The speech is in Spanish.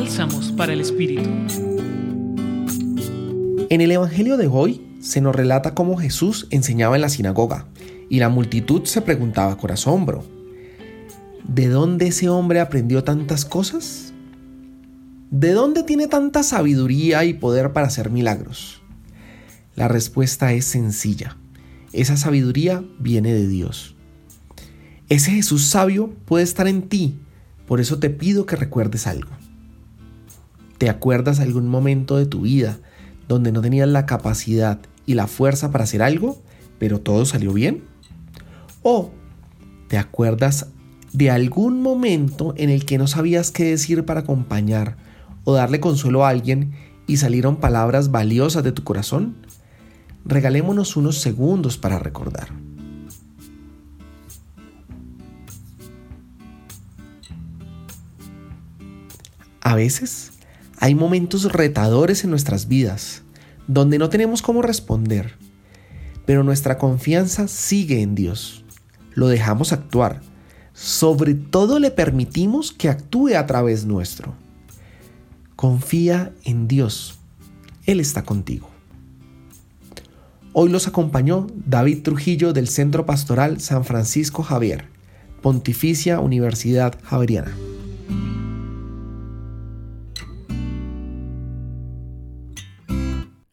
Bálsamos para el Espíritu. En el Evangelio de hoy se nos relata cómo Jesús enseñaba en la sinagoga y la multitud se preguntaba con asombro, ¿de dónde ese hombre aprendió tantas cosas? ¿De dónde tiene tanta sabiduría y poder para hacer milagros? La respuesta es sencilla. Esa sabiduría viene de Dios. Ese Jesús sabio puede estar en ti, por eso te pido que recuerdes algo. ¿Te acuerdas algún momento de tu vida donde no tenías la capacidad y la fuerza para hacer algo, pero todo salió bien? ¿O te acuerdas de algún momento en el que no sabías qué decir para acompañar o darle consuelo a alguien y salieron palabras valiosas de tu corazón? Regalémonos unos segundos para recordar. A veces hay momentos retadores en nuestras vidas donde no tenemos cómo responder, pero nuestra confianza sigue en Dios. Lo dejamos actuar. Sobre todo le permitimos que actúe a través nuestro. Confía en Dios. Él está contigo. Hoy los acompañó David Trujillo del Centro Pastoral San Francisco Javier, Pontificia Universidad Javeriana.